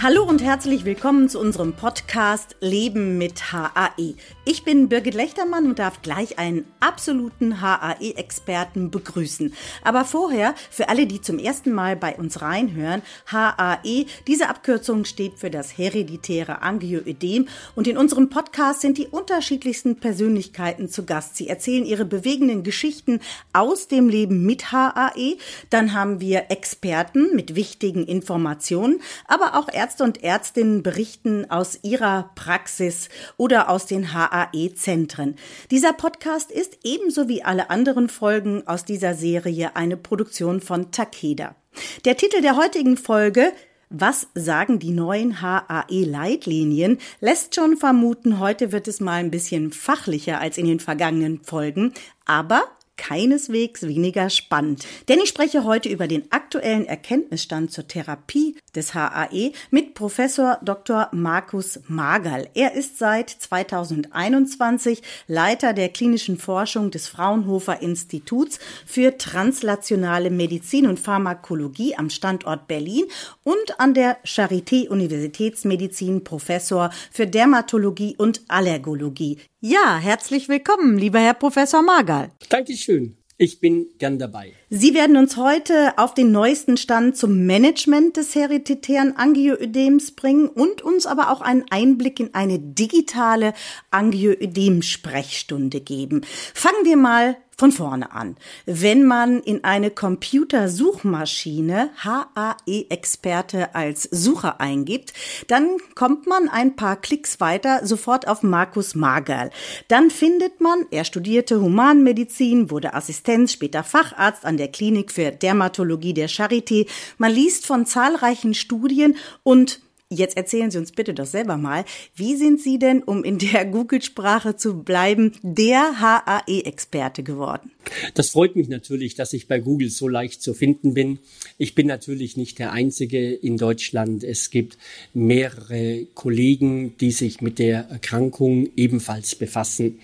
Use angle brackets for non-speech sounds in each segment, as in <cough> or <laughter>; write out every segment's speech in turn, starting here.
Hallo und herzlich willkommen zu unserem Podcast Leben mit HAE. Ich bin Birgit Lechtermann und darf gleich einen absoluten HAE-Experten begrüßen. Aber vorher, für alle, die zum ersten Mal bei uns reinhören, HAE, diese Abkürzung steht für das hereditäre Angioödem und in unserem Podcast sind die unterschiedlichsten Persönlichkeiten zu Gast. Sie erzählen ihre bewegenden Geschichten aus dem Leben mit HAE. Dann haben wir Experten mit wichtigen Informationen, aber auch Ärzte Ärzte und Ärztinnen berichten aus ihrer Praxis oder aus den HAE-Zentren. Dieser Podcast ist ebenso wie alle anderen Folgen aus dieser Serie eine Produktion von Takeda. Der Titel der heutigen Folge was sagen die neuen HAE-Leitlinien? Lässt schon vermuten, heute wird es mal ein bisschen fachlicher als in den vergangenen Folgen. Aber keineswegs weniger spannend. Denn ich spreche heute über den aktuellen Erkenntnisstand zur Therapie des HAE mit Professor Dr. Markus Magerl. Er ist seit 2021 Leiter der klinischen Forschung des Fraunhofer Instituts für translationale Medizin und Pharmakologie am Standort Berlin und an der Charité Universitätsmedizin Professor für Dermatologie und Allergologie. Ja, herzlich willkommen, lieber Herr Professor Magal. Dankeschön. Ich bin gern dabei. Sie werden uns heute auf den neuesten Stand zum Management des hereditären Angioödems bringen und uns aber auch einen Einblick in eine digitale Angioödem-Sprechstunde geben. Fangen wir mal von vorne an. Wenn man in eine Computersuchmaschine HAE-Experte als Sucher eingibt, dann kommt man ein paar Klicks weiter sofort auf Markus Magerl. Dann findet man, er studierte Humanmedizin, wurde Assistenz, später Facharzt an der Klinik für Dermatologie der Charité. Man liest von zahlreichen Studien und Jetzt erzählen Sie uns bitte doch selber mal, wie sind Sie denn, um in der Google-Sprache zu bleiben, der HAE-Experte geworden? Das freut mich natürlich, dass ich bei Google so leicht zu finden bin. Ich bin natürlich nicht der Einzige in Deutschland. Es gibt mehrere Kollegen, die sich mit der Erkrankung ebenfalls befassen.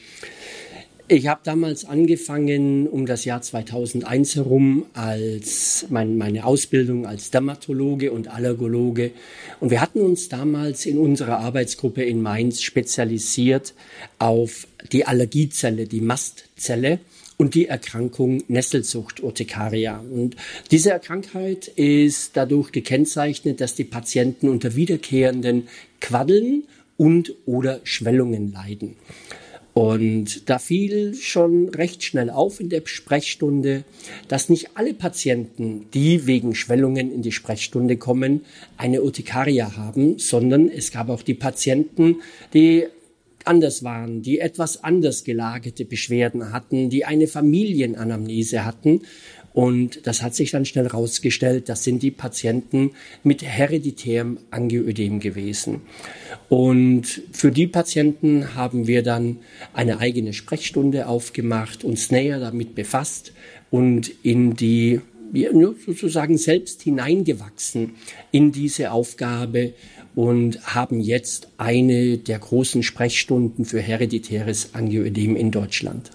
Ich habe damals angefangen um das Jahr 2001 herum als mein, meine Ausbildung als Dermatologe und Allergologe und wir hatten uns damals in unserer Arbeitsgruppe in Mainz spezialisiert auf die Allergiezelle, die Mastzelle und die Erkrankung Nesselsucht Urtikaria. Und diese Krankheit ist dadurch gekennzeichnet, dass die Patienten unter wiederkehrenden Quaddeln und oder Schwellungen leiden. Und da fiel schon recht schnell auf in der Sprechstunde, dass nicht alle Patienten, die wegen Schwellungen in die Sprechstunde kommen, eine Urtikaria haben, sondern es gab auch die Patienten, die anders waren, die etwas anders gelagerte Beschwerden hatten, die eine Familienanamnese hatten und das hat sich dann schnell herausgestellt, das sind die Patienten mit hereditärem Angioödem gewesen. Und für die Patienten haben wir dann eine eigene Sprechstunde aufgemacht, uns näher damit befasst und in die sozusagen selbst hineingewachsen in diese Aufgabe und haben jetzt eine der großen Sprechstunden für hereditäres Angioödem in Deutschland.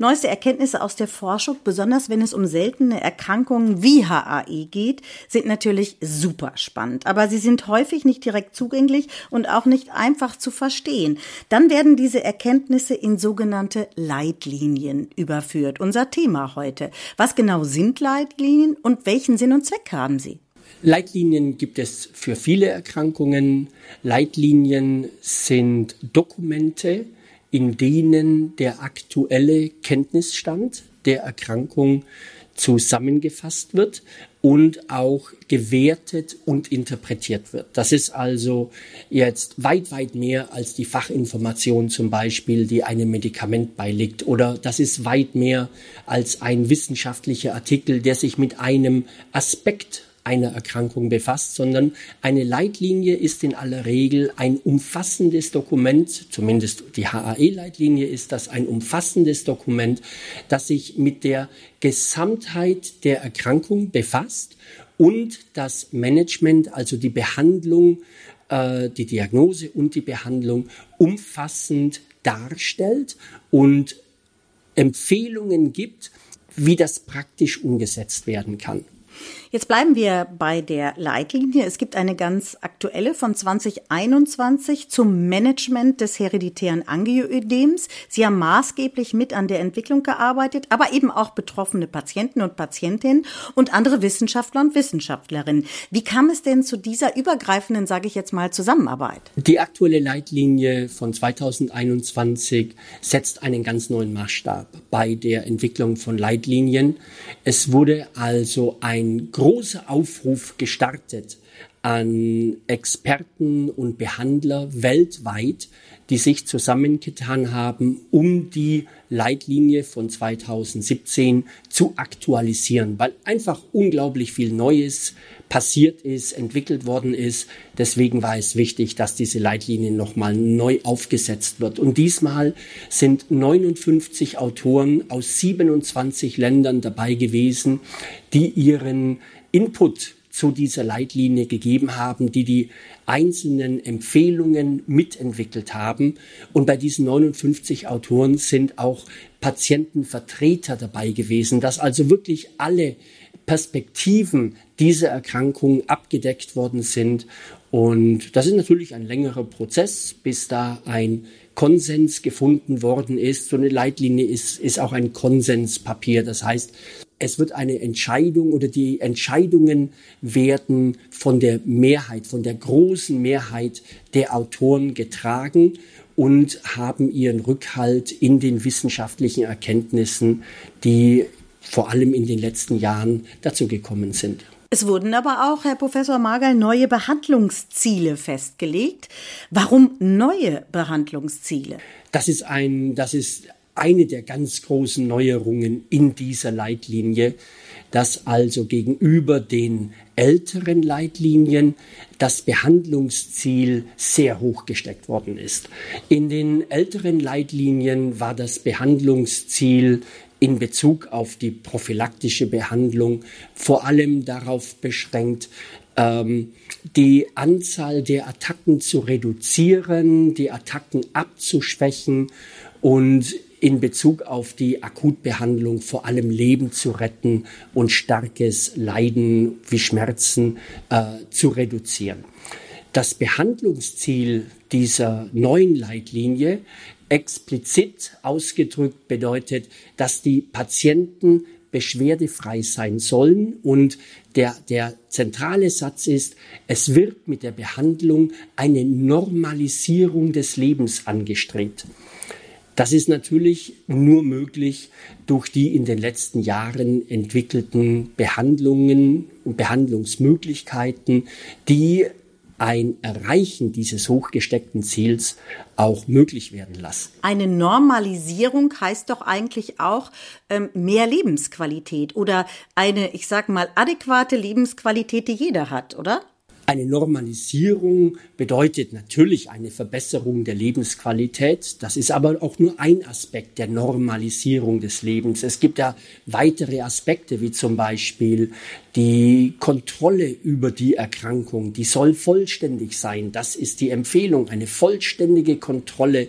Neueste Erkenntnisse aus der Forschung, besonders wenn es um seltene Erkrankungen wie HAE geht, sind natürlich super spannend. Aber sie sind häufig nicht direkt zugänglich und auch nicht einfach zu verstehen. Dann werden diese Erkenntnisse in sogenannte Leitlinien überführt. Unser Thema heute. Was genau sind Leitlinien und welchen Sinn und Zweck haben sie? Leitlinien gibt es für viele Erkrankungen. Leitlinien sind Dokumente, in denen der aktuelle Kenntnisstand der Erkrankung zusammengefasst wird und auch gewertet und interpretiert wird. Das ist also jetzt weit, weit mehr als die Fachinformation zum Beispiel, die einem Medikament beiliegt. Oder das ist weit mehr als ein wissenschaftlicher Artikel, der sich mit einem Aspekt einer Erkrankung befasst, sondern eine Leitlinie ist in aller Regel ein umfassendes Dokument, zumindest die HAE-Leitlinie ist das ein umfassendes Dokument, das sich mit der Gesamtheit der Erkrankung befasst und das Management, also die Behandlung, äh, die Diagnose und die Behandlung umfassend darstellt und Empfehlungen gibt, wie das praktisch umgesetzt werden kann. Jetzt bleiben wir bei der Leitlinie. Es gibt eine ganz aktuelle von 2021 zum Management des hereditären Angioödems. Sie haben maßgeblich mit an der Entwicklung gearbeitet, aber eben auch betroffene Patienten und Patientinnen und andere Wissenschaftler und Wissenschaftlerinnen. Wie kam es denn zu dieser übergreifenden, sage ich jetzt mal, Zusammenarbeit? Die aktuelle Leitlinie von 2021 setzt einen ganz neuen Maßstab bei der Entwicklung von Leitlinien. Es wurde also ein großer Aufruf gestartet an Experten und Behandler weltweit, die sich zusammengetan haben, um die Leitlinie von 2017 zu aktualisieren, weil einfach unglaublich viel Neues passiert ist, entwickelt worden ist. Deswegen war es wichtig, dass diese Leitlinie nochmal neu aufgesetzt wird. Und diesmal sind 59 Autoren aus 27 Ländern dabei gewesen, die ihren Input zu dieser Leitlinie gegeben haben, die die einzelnen Empfehlungen mitentwickelt haben. Und bei diesen 59 Autoren sind auch Patientenvertreter dabei gewesen, dass also wirklich alle Perspektiven dieser Erkrankung abgedeckt worden sind. Und das ist natürlich ein längerer Prozess, bis da ein Konsens gefunden worden ist. So eine Leitlinie ist, ist auch ein Konsenspapier. Das heißt, es wird eine Entscheidung oder die Entscheidungen werden von der Mehrheit, von der großen Mehrheit der Autoren getragen und haben ihren Rückhalt in den wissenschaftlichen Erkenntnissen, die vor allem in den letzten Jahren dazu gekommen sind. Es wurden aber auch, Herr Professor Margal, neue Behandlungsziele festgelegt. Warum neue Behandlungsziele? Das ist ein, das ist eine der ganz großen Neuerungen in dieser Leitlinie, dass also gegenüber den älteren Leitlinien das Behandlungsziel sehr hoch gesteckt worden ist. In den älteren Leitlinien war das Behandlungsziel in Bezug auf die prophylaktische Behandlung vor allem darauf beschränkt, ähm, die Anzahl der Attacken zu reduzieren, die Attacken abzuschwächen und in Bezug auf die Akutbehandlung vor allem Leben zu retten und starkes Leiden wie Schmerzen äh, zu reduzieren. Das Behandlungsziel dieser neuen Leitlinie explizit ausgedrückt bedeutet, dass die Patienten beschwerdefrei sein sollen und der, der zentrale Satz ist, es wird mit der Behandlung eine Normalisierung des Lebens angestrebt. Das ist natürlich nur möglich durch die in den letzten Jahren entwickelten Behandlungen und Behandlungsmöglichkeiten, die ein Erreichen dieses hochgesteckten Ziels auch möglich werden lassen. Eine Normalisierung heißt doch eigentlich auch ähm, mehr Lebensqualität oder eine, ich sag mal, adäquate Lebensqualität, die jeder hat, oder? Eine Normalisierung bedeutet natürlich eine Verbesserung der Lebensqualität. Das ist aber auch nur ein Aspekt der Normalisierung des Lebens. Es gibt ja weitere Aspekte, wie zum Beispiel die Kontrolle über die Erkrankung. Die soll vollständig sein. Das ist die Empfehlung. Eine vollständige Kontrolle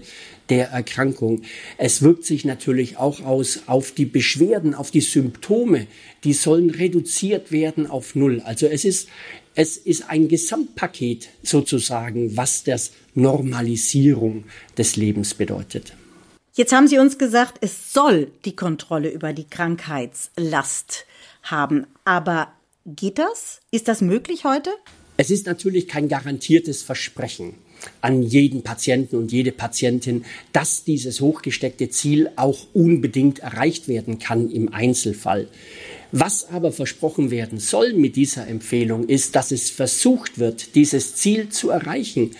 der Erkrankung. Es wirkt sich natürlich auch aus auf die Beschwerden, auf die Symptome. Die sollen reduziert werden auf Null. Also es ist es ist ein Gesamtpaket sozusagen, was das Normalisierung des Lebens bedeutet. Jetzt haben Sie uns gesagt, es soll die Kontrolle über die Krankheitslast haben. Aber geht das? Ist das möglich heute? Es ist natürlich kein garantiertes Versprechen an jeden Patienten und jede Patientin, dass dieses hochgesteckte Ziel auch unbedingt erreicht werden kann im Einzelfall. Was aber versprochen werden soll mit dieser Empfehlung ist, dass es versucht wird, dieses Ziel zu erreichen.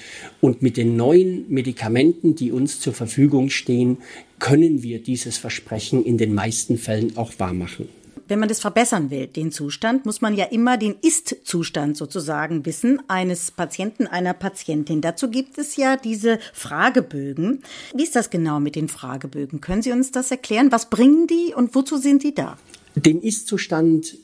Und mit den neuen Medikamenten, die uns zur Verfügung stehen, können wir dieses Versprechen in den meisten Fällen auch wahrmachen. Wenn man das verbessern will, den Zustand, muss man ja immer den Ist-Zustand sozusagen wissen eines Patienten, einer Patientin. Dazu gibt es ja diese Fragebögen. Wie ist das genau mit den Fragebögen? Können Sie uns das erklären? Was bringen die und wozu sind die da? Den Ist-Zustand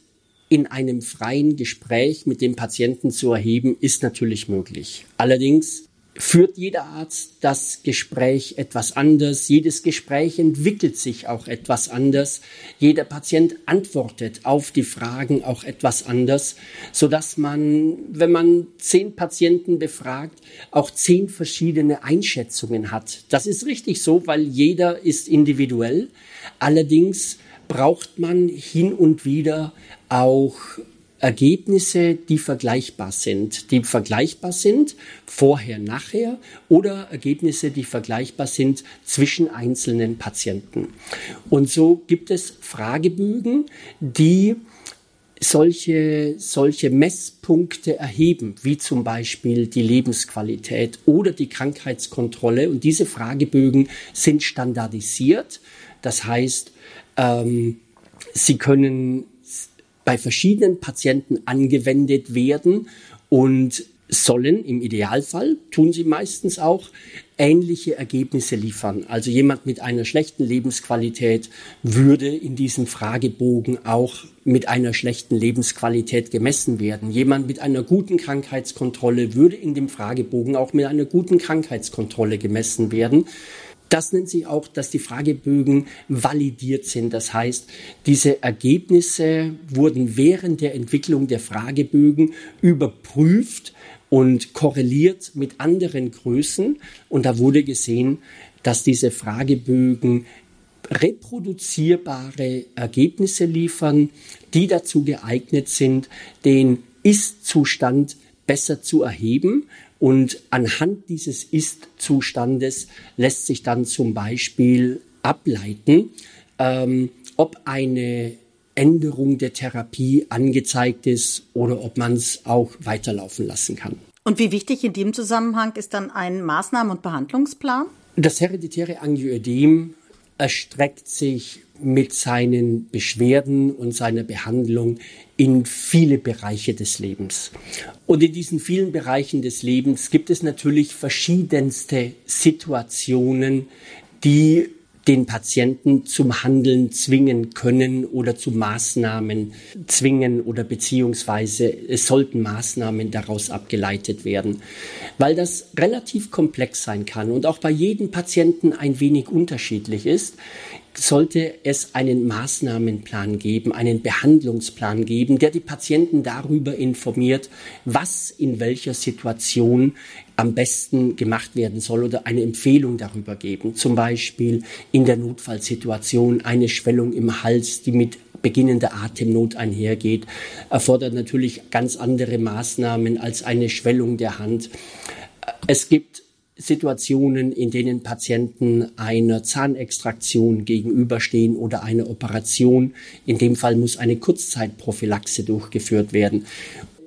in einem freien Gespräch mit dem Patienten zu erheben, ist natürlich möglich. Allerdings führt jeder Arzt das Gespräch etwas anders. Jedes Gespräch entwickelt sich auch etwas anders. Jeder Patient antwortet auf die Fragen auch etwas anders, so dass man, wenn man zehn Patienten befragt, auch zehn verschiedene Einschätzungen hat. Das ist richtig so, weil jeder ist individuell. Allerdings braucht man hin und wieder auch Ergebnisse, die vergleichbar sind, die vergleichbar sind vorher, nachher oder Ergebnisse, die vergleichbar sind zwischen einzelnen Patienten. Und so gibt es Fragebögen, die solche, solche Messpunkte erheben, wie zum Beispiel die Lebensqualität oder die Krankheitskontrolle. Und diese Fragebögen sind standardisiert. Das heißt, ähm, sie können bei verschiedenen Patienten angewendet werden und sollen im Idealfall, tun sie meistens auch, ähnliche Ergebnisse liefern. Also jemand mit einer schlechten Lebensqualität würde in diesem Fragebogen auch mit einer schlechten Lebensqualität gemessen werden. Jemand mit einer guten Krankheitskontrolle würde in dem Fragebogen auch mit einer guten Krankheitskontrolle gemessen werden. Das nennt sich auch, dass die Fragebögen validiert sind. Das heißt, diese Ergebnisse wurden während der Entwicklung der Fragebögen überprüft und korreliert mit anderen Größen. Und da wurde gesehen, dass diese Fragebögen reproduzierbare Ergebnisse liefern, die dazu geeignet sind, den Ist-Zustand besser zu erheben und anhand dieses Ist-Zustandes lässt sich dann zum Beispiel ableiten, ähm, ob eine Änderung der Therapie angezeigt ist oder ob man es auch weiterlaufen lassen kann. Und wie wichtig in dem Zusammenhang ist dann ein Maßnahmen- und Behandlungsplan? Das hereditäre Angioödem erstreckt sich mit seinen Beschwerden und seiner Behandlung in viele Bereiche des Lebens. Und in diesen vielen Bereichen des Lebens gibt es natürlich verschiedenste Situationen, die den Patienten zum Handeln zwingen können oder zu Maßnahmen zwingen oder beziehungsweise es sollten Maßnahmen daraus abgeleitet werden, weil das relativ komplex sein kann und auch bei jedem Patienten ein wenig unterschiedlich ist sollte es einen Maßnahmenplan geben, einen Behandlungsplan geben, der die Patienten darüber informiert, was in welcher Situation am besten gemacht werden soll oder eine Empfehlung darüber geben. Zum Beispiel in der Notfallsituation eine Schwellung im Hals, die mit beginnender Atemnot einhergeht, erfordert natürlich ganz andere Maßnahmen als eine Schwellung der Hand. Es gibt Situationen, in denen Patienten einer Zahnextraktion gegenüberstehen oder einer Operation. In dem Fall muss eine Kurzzeitprophylaxe durchgeführt werden.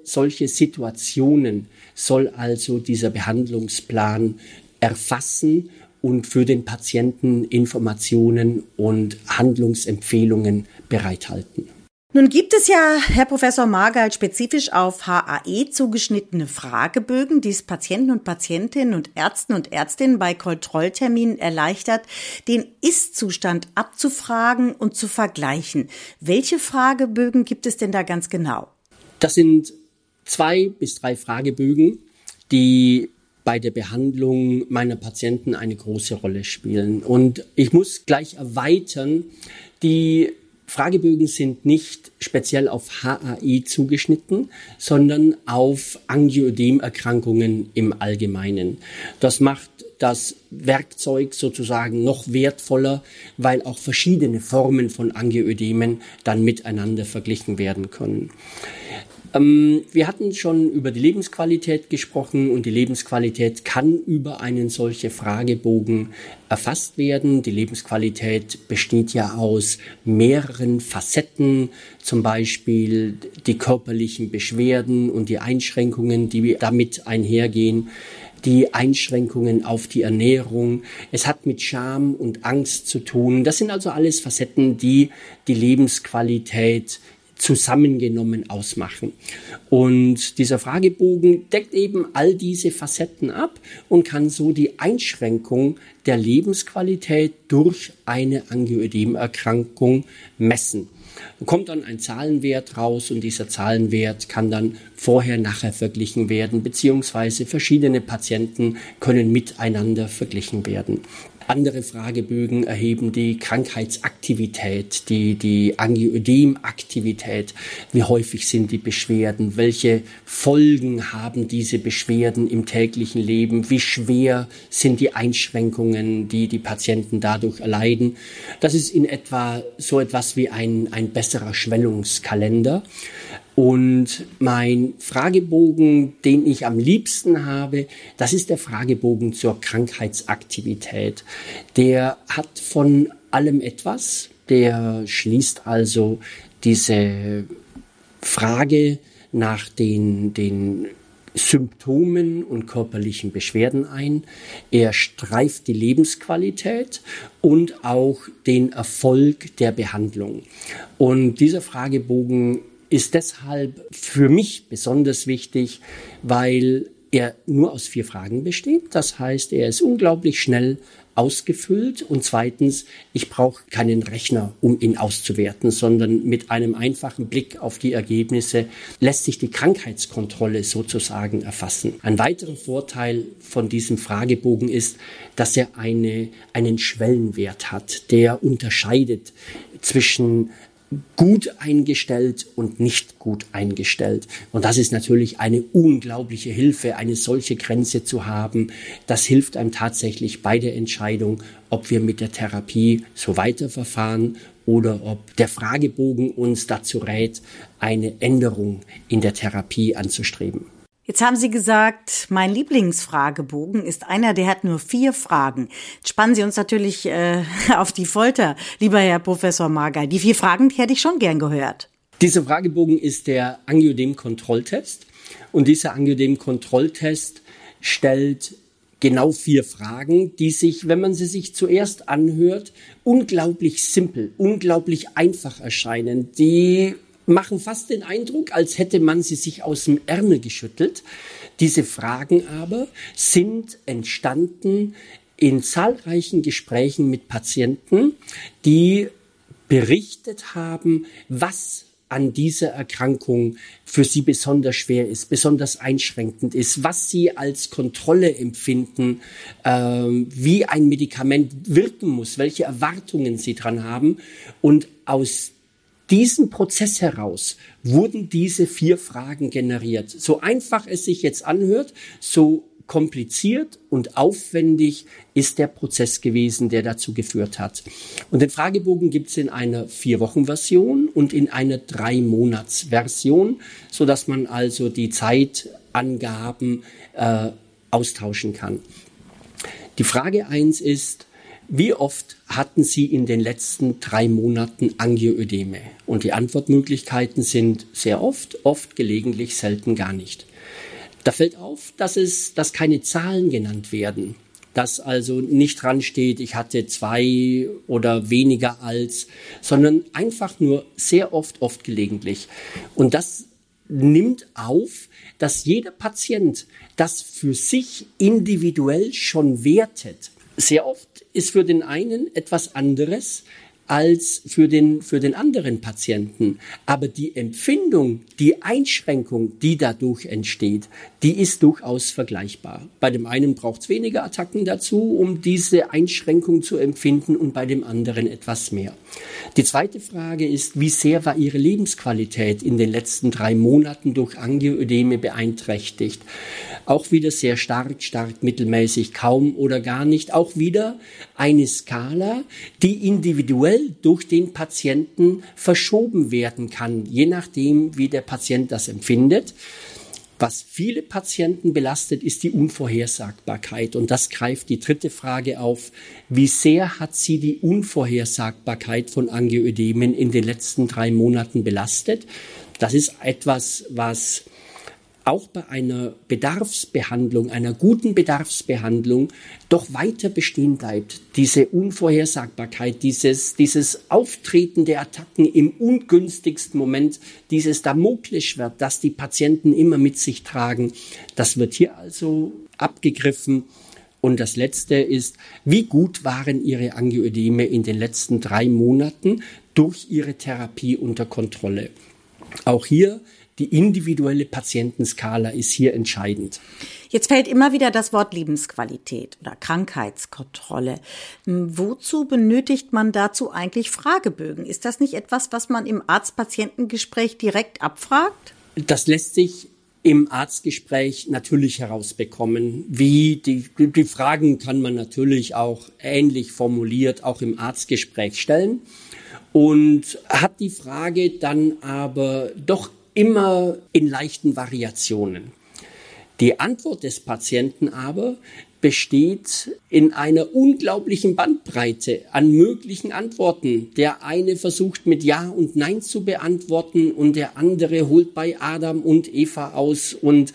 Solche Situationen soll also dieser Behandlungsplan erfassen und für den Patienten Informationen und Handlungsempfehlungen bereithalten. Nun gibt es ja, Herr Professor Margald, spezifisch auf HAE zugeschnittene Fragebögen, die es Patienten und Patientinnen und Ärzten und Ärztinnen bei Kontrollterminen erleichtert, den Ist-Zustand abzufragen und zu vergleichen. Welche Fragebögen gibt es denn da ganz genau? Das sind zwei bis drei Fragebögen, die bei der Behandlung meiner Patienten eine große Rolle spielen. Und ich muss gleich erweitern, die Fragebögen sind nicht speziell auf HAE zugeschnitten, sondern auf Angioödemerkrankungen im Allgemeinen. Das macht das Werkzeug sozusagen noch wertvoller, weil auch verschiedene Formen von Angioödemen dann miteinander verglichen werden können. Ähm, wir hatten schon über die Lebensqualität gesprochen und die Lebensqualität kann über einen solchen Fragebogen erfasst werden. Die Lebensqualität besteht ja aus mehreren Facetten, zum Beispiel die körperlichen Beschwerden und die Einschränkungen, die damit einhergehen die Einschränkungen auf die Ernährung. Es hat mit Scham und Angst zu tun. Das sind also alles Facetten, die die Lebensqualität zusammengenommen ausmachen. Und dieser Fragebogen deckt eben all diese Facetten ab und kann so die Einschränkung der Lebensqualität durch eine Angioödemerkrankung messen. Da kommt dann ein Zahlenwert raus und dieser Zahlenwert kann dann vorher, nachher verglichen werden, beziehungsweise verschiedene Patienten können miteinander verglichen werden. Andere Fragebögen erheben die Krankheitsaktivität, die, die Angioödemaktivität. Wie häufig sind die Beschwerden? Welche Folgen haben diese Beschwerden im täglichen Leben? Wie schwer sind die Einschränkungen, die die Patienten dadurch erleiden? Das ist in etwa so etwas wie ein, ein besserer Schwellungskalender. Und mein Fragebogen, den ich am liebsten habe, das ist der Fragebogen zur Krankheitsaktivität. Der hat von allem etwas. Der schließt also diese Frage nach den, den Symptomen und körperlichen Beschwerden ein. Er streift die Lebensqualität und auch den Erfolg der Behandlung. Und dieser Fragebogen ist deshalb für mich besonders wichtig, weil er nur aus vier Fragen besteht. Das heißt, er ist unglaublich schnell ausgefüllt und zweitens, ich brauche keinen Rechner, um ihn auszuwerten, sondern mit einem einfachen Blick auf die Ergebnisse lässt sich die Krankheitskontrolle sozusagen erfassen. Ein weiterer Vorteil von diesem Fragebogen ist, dass er eine, einen Schwellenwert hat, der unterscheidet zwischen gut eingestellt und nicht gut eingestellt. Und das ist natürlich eine unglaubliche Hilfe, eine solche Grenze zu haben. Das hilft einem tatsächlich bei der Entscheidung, ob wir mit der Therapie so weiterverfahren oder ob der Fragebogen uns dazu rät, eine Änderung in der Therapie anzustreben. Jetzt haben Sie gesagt, mein Lieblingsfragebogen ist einer, der hat nur vier Fragen. Jetzt spannen Sie uns natürlich äh, <laughs> auf die Folter, lieber Herr Professor Margay. Die vier Fragen, die hätte ich schon gern gehört. Dieser Fragebogen ist der Angiodem-Kontrolltest. Und dieser Angiodem-Kontrolltest stellt genau vier Fragen, die sich, wenn man sie sich zuerst anhört, unglaublich simpel, unglaublich einfach erscheinen, die machen fast den Eindruck, als hätte man sie sich aus dem Ärmel geschüttelt. Diese Fragen aber sind entstanden in zahlreichen Gesprächen mit Patienten, die berichtet haben, was an dieser Erkrankung für sie besonders schwer ist, besonders einschränkend ist, was sie als Kontrolle empfinden, äh, wie ein Medikament wirken muss, welche Erwartungen sie dran haben. Und aus diesem Prozess heraus wurden diese vier Fragen generiert. So einfach es sich jetzt anhört, so kompliziert und aufwendig ist der Prozess gewesen, der dazu geführt hat. Und den Fragebogen gibt es in einer Vier-Wochen-Version und in einer Drei-Monats-Version, so dass man also die Zeitangaben äh, austauschen kann. Die Frage eins ist, wie oft hatten Sie in den letzten drei Monaten Angioödeme? Und die Antwortmöglichkeiten sind sehr oft, oft, gelegentlich, selten gar nicht. Da fällt auf, dass es, dass keine Zahlen genannt werden. Dass also nicht dran steht, ich hatte zwei oder weniger als, sondern einfach nur sehr oft, oft gelegentlich. Und das nimmt auf, dass jeder Patient das für sich individuell schon wertet. Sehr oft ist für den einen etwas anderes als für den, für den anderen Patienten. Aber die Empfindung, die Einschränkung, die dadurch entsteht, die ist durchaus vergleichbar. Bei dem einen braucht es weniger Attacken dazu, um diese Einschränkung zu empfinden und bei dem anderen etwas mehr. Die zweite Frage ist, wie sehr war Ihre Lebensqualität in den letzten drei Monaten durch Angioödeme beeinträchtigt? Auch wieder sehr stark, stark, mittelmäßig, kaum oder gar nicht. Auch wieder eine Skala, die individuell durch den Patienten verschoben werden kann, je nachdem, wie der Patient das empfindet. Was viele Patienten belastet, ist die Unvorhersagbarkeit. Und das greift die dritte Frage auf. Wie sehr hat sie die Unvorhersagbarkeit von Angioödemen in den letzten drei Monaten belastet? Das ist etwas, was auch bei einer Bedarfsbehandlung, einer guten Bedarfsbehandlung, doch weiter bestehen bleibt. Diese Unvorhersagbarkeit, dieses, dieses Auftreten der Attacken im ungünstigsten Moment, dieses Damoklesschwert, das die Patienten immer mit sich tragen, das wird hier also abgegriffen. Und das Letzte ist, wie gut waren Ihre Angioödeme in den letzten drei Monaten durch Ihre Therapie unter Kontrolle? Auch hier die individuelle Patientenskala ist hier entscheidend. Jetzt fällt immer wieder das Wort Lebensqualität oder Krankheitskontrolle. Hm, wozu benötigt man dazu eigentlich Fragebögen? Ist das nicht etwas, was man im Arzt-Patientengespräch direkt abfragt? Das lässt sich im Arztgespräch natürlich herausbekommen. Wie die, die Fragen kann man natürlich auch ähnlich formuliert auch im Arztgespräch stellen und hat die Frage dann aber doch immer in leichten Variationen. Die Antwort des Patienten aber besteht in einer unglaublichen Bandbreite an möglichen Antworten. Der eine versucht mit Ja und Nein zu beantworten und der andere holt bei Adam und Eva aus und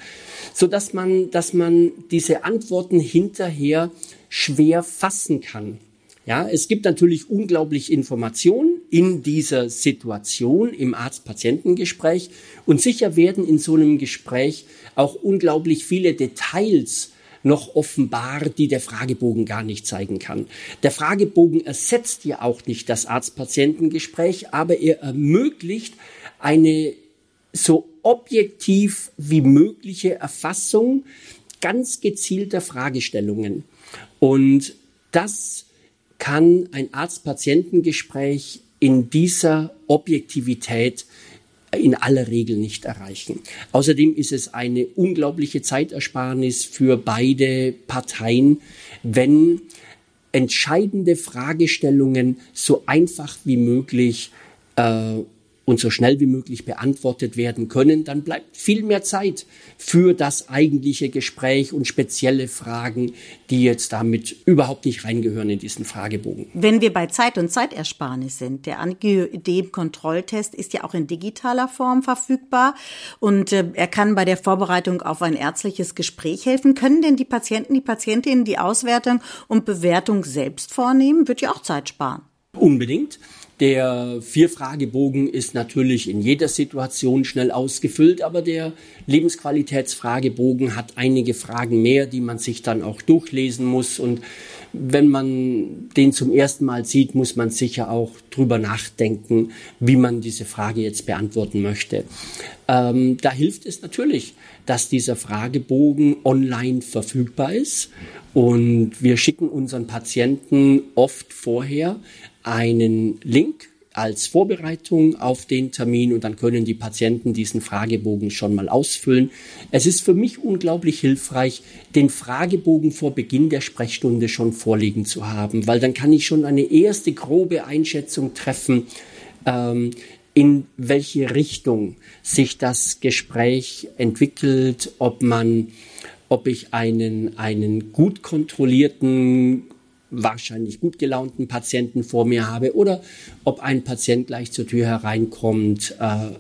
so dass man, dass man diese Antworten hinterher schwer fassen kann. Ja, es gibt natürlich unglaublich Informationen in dieser Situation im Arzt-Patientengespräch und sicher werden in so einem Gespräch auch unglaublich viele Details noch offenbar, die der Fragebogen gar nicht zeigen kann. Der Fragebogen ersetzt ja auch nicht das Arzt-Patientengespräch, aber er ermöglicht eine so objektiv wie mögliche Erfassung ganz gezielter Fragestellungen. Und das kann ein Arzt-Patientengespräch in dieser Objektivität in aller Regel nicht erreichen. Außerdem ist es eine unglaubliche Zeitersparnis für beide Parteien, wenn entscheidende Fragestellungen so einfach wie möglich äh, und so schnell wie möglich beantwortet werden können, dann bleibt viel mehr Zeit für das eigentliche Gespräch und spezielle Fragen, die jetzt damit überhaupt nicht reingehören in diesen Fragebogen. Wenn wir bei Zeit und Zeitersparnis sind, der Angioödem-Kontrolltest ist ja auch in digitaler Form verfügbar und äh, er kann bei der Vorbereitung auf ein ärztliches Gespräch helfen. Können denn die Patienten, die Patientinnen die Auswertung und Bewertung selbst vornehmen? Wird ja auch Zeit sparen. Unbedingt. Der Vier-Fragebogen ist natürlich in jeder Situation schnell ausgefüllt, aber der Lebensqualitätsfragebogen hat einige Fragen mehr, die man sich dann auch durchlesen muss. Und wenn man den zum ersten Mal sieht, muss man sicher auch drüber nachdenken, wie man diese Frage jetzt beantworten möchte. Ähm, da hilft es natürlich, dass dieser Fragebogen online verfügbar ist. Und wir schicken unseren Patienten oft vorher einen Link als Vorbereitung auf den Termin und dann können die Patienten diesen Fragebogen schon mal ausfüllen. Es ist für mich unglaublich hilfreich, den Fragebogen vor Beginn der Sprechstunde schon vorliegen zu haben, weil dann kann ich schon eine erste grobe Einschätzung treffen, ähm, in welche Richtung sich das Gespräch entwickelt, ob man ob ich einen, einen gut kontrollierten wahrscheinlich gut gelaunten Patienten vor mir habe oder ob ein Patient gleich zur Tür hereinkommt, äh,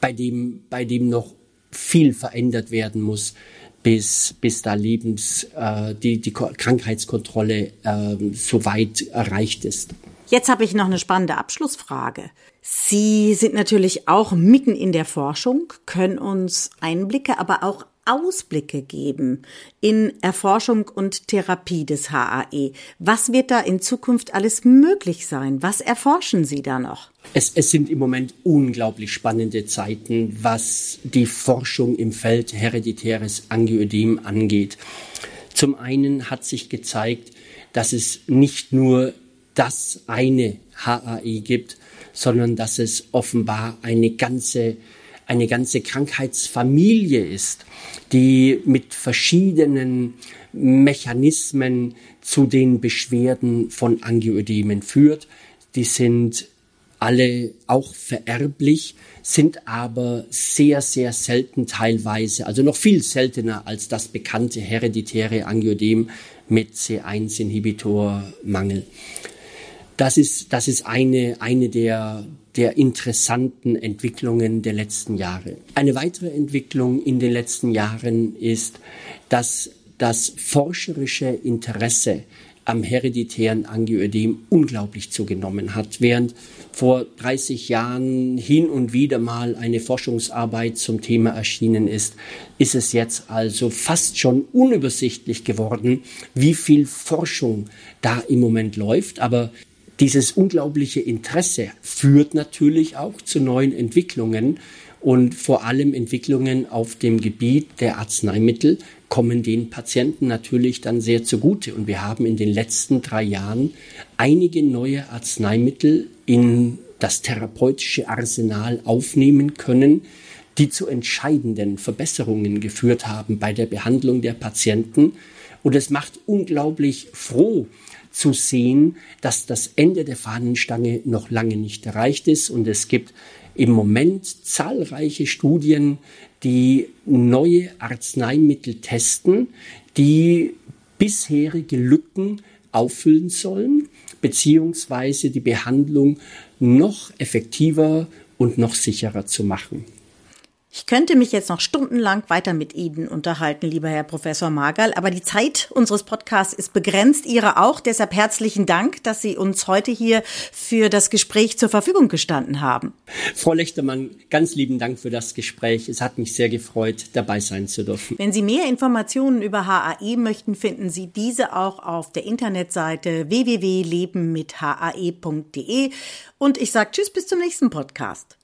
bei, dem, bei dem noch viel verändert werden muss, bis, bis da Lebens, äh, die, die Krankheitskontrolle äh, so weit erreicht ist. Jetzt habe ich noch eine spannende Abschlussfrage. Sie sind natürlich auch mitten in der Forschung, können uns Einblicke, aber auch Ausblicke geben in Erforschung und Therapie des HAE. Was wird da in Zukunft alles möglich sein? Was erforschen Sie da noch? Es, es sind im Moment unglaublich spannende Zeiten, was die Forschung im Feld hereditäres Angioödem angeht. Zum einen hat sich gezeigt, dass es nicht nur das eine HAE gibt, sondern dass es offenbar eine ganze eine ganze Krankheitsfamilie ist, die mit verschiedenen Mechanismen zu den Beschwerden von Angioödemen führt. Die sind alle auch vererblich, sind aber sehr, sehr selten teilweise, also noch viel seltener als das bekannte hereditäre Angioödem mit C1-Inhibitormangel. Das ist, das ist eine, eine der, der interessanten Entwicklungen der letzten Jahre. Eine weitere Entwicklung in den letzten Jahren ist, dass das forscherische Interesse am hereditären Angioödem unglaublich zugenommen hat. Während vor 30 Jahren hin und wieder mal eine Forschungsarbeit zum Thema erschienen ist, ist es jetzt also fast schon unübersichtlich geworden, wie viel Forschung da im Moment läuft. Aber dieses unglaubliche Interesse führt natürlich auch zu neuen Entwicklungen und vor allem Entwicklungen auf dem Gebiet der Arzneimittel kommen den Patienten natürlich dann sehr zugute. Und wir haben in den letzten drei Jahren einige neue Arzneimittel in das therapeutische Arsenal aufnehmen können, die zu entscheidenden Verbesserungen geführt haben bei der Behandlung der Patienten. Und es macht unglaublich froh, zu sehen, dass das Ende der Fahnenstange noch lange nicht erreicht ist. Und es gibt im Moment zahlreiche Studien, die neue Arzneimittel testen, die bisherige Lücken auffüllen sollen, beziehungsweise die Behandlung noch effektiver und noch sicherer zu machen. Ich könnte mich jetzt noch stundenlang weiter mit Ihnen unterhalten, lieber Herr Professor Margal, aber die Zeit unseres Podcasts ist begrenzt, Ihre auch. Deshalb herzlichen Dank, dass Sie uns heute hier für das Gespräch zur Verfügung gestanden haben. Frau Lechtermann, ganz lieben Dank für das Gespräch. Es hat mich sehr gefreut, dabei sein zu dürfen. Wenn Sie mehr Informationen über HAE möchten, finden Sie diese auch auf der Internetseite www.lebenmithae.de. Und ich sage Tschüss bis zum nächsten Podcast.